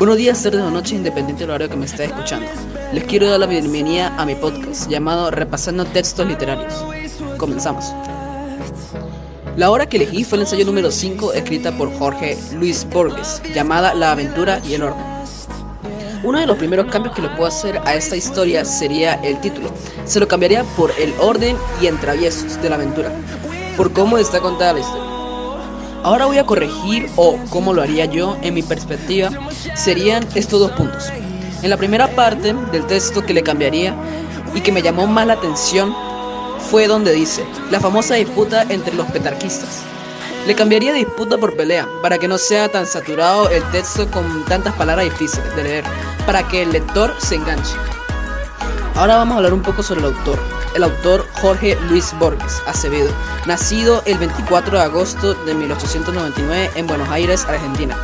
Buenos días, tardes o noches, independiente del horario que me esté escuchando. Les quiero dar la bienvenida a mi podcast llamado Repasando Textos Literarios. Comenzamos. La obra que elegí fue el ensayo número 5 escrita por Jorge Luis Borges, llamada La aventura y el orden. Uno de los primeros cambios que le puedo hacer a esta historia sería el título. Se lo cambiaría por El orden y entraviesos de la aventura, por cómo está contada la historia. Ahora voy a corregir o cómo lo haría yo en mi perspectiva serían estos dos puntos. En la primera parte del texto que le cambiaría y que me llamó más la atención fue donde dice la famosa disputa entre los petarquistas. Le cambiaría disputa por pelea para que no sea tan saturado el texto con tantas palabras difíciles de leer, para que el lector se enganche. Ahora vamos a hablar un poco sobre el autor. El autor Jorge Luis Borges Acevedo, nacido el 24 de agosto de 1899 en Buenos Aires, Argentina,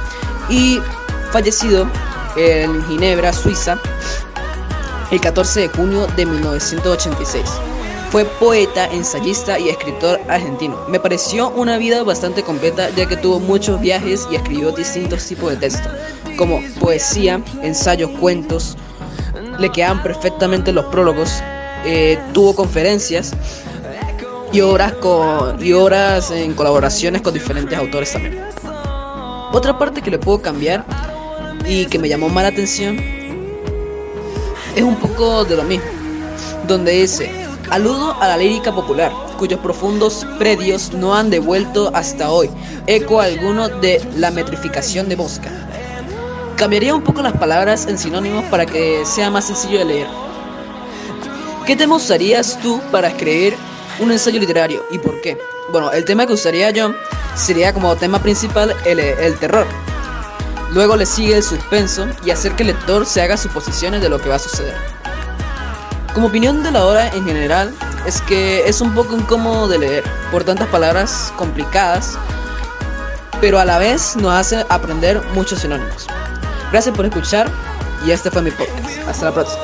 y fallecido en Ginebra, Suiza, el 14 de junio de 1986. Fue poeta, ensayista y escritor argentino. Me pareció una vida bastante completa ya que tuvo muchos viajes y escribió distintos tipos de texto, como poesía, ensayos, cuentos, le quedan perfectamente los prólogos, eh, tuvo conferencias y obras, con, y obras en colaboraciones con diferentes autores también. Otra parte que le puedo cambiar y que me llamó más la atención es un poco de lo mismo, donde dice, aludo a la lírica popular, cuyos profundos predios no han devuelto hasta hoy eco alguno de la metrificación de Mosca. Cambiaría un poco las palabras en sinónimos para que sea más sencillo de leer. ¿Qué tema usarías tú para escribir un ensayo literario y por qué? Bueno, el tema que usaría yo sería como tema principal el, el terror. Luego le sigue el suspenso y hacer que el lector se haga suposiciones de lo que va a suceder. Como opinión de la obra en general, es que es un poco incómodo de leer por tantas palabras complicadas, pero a la vez nos hace aprender muchos sinónimos. Gracias por escuchar y este fue mi podcast. Hasta la próxima.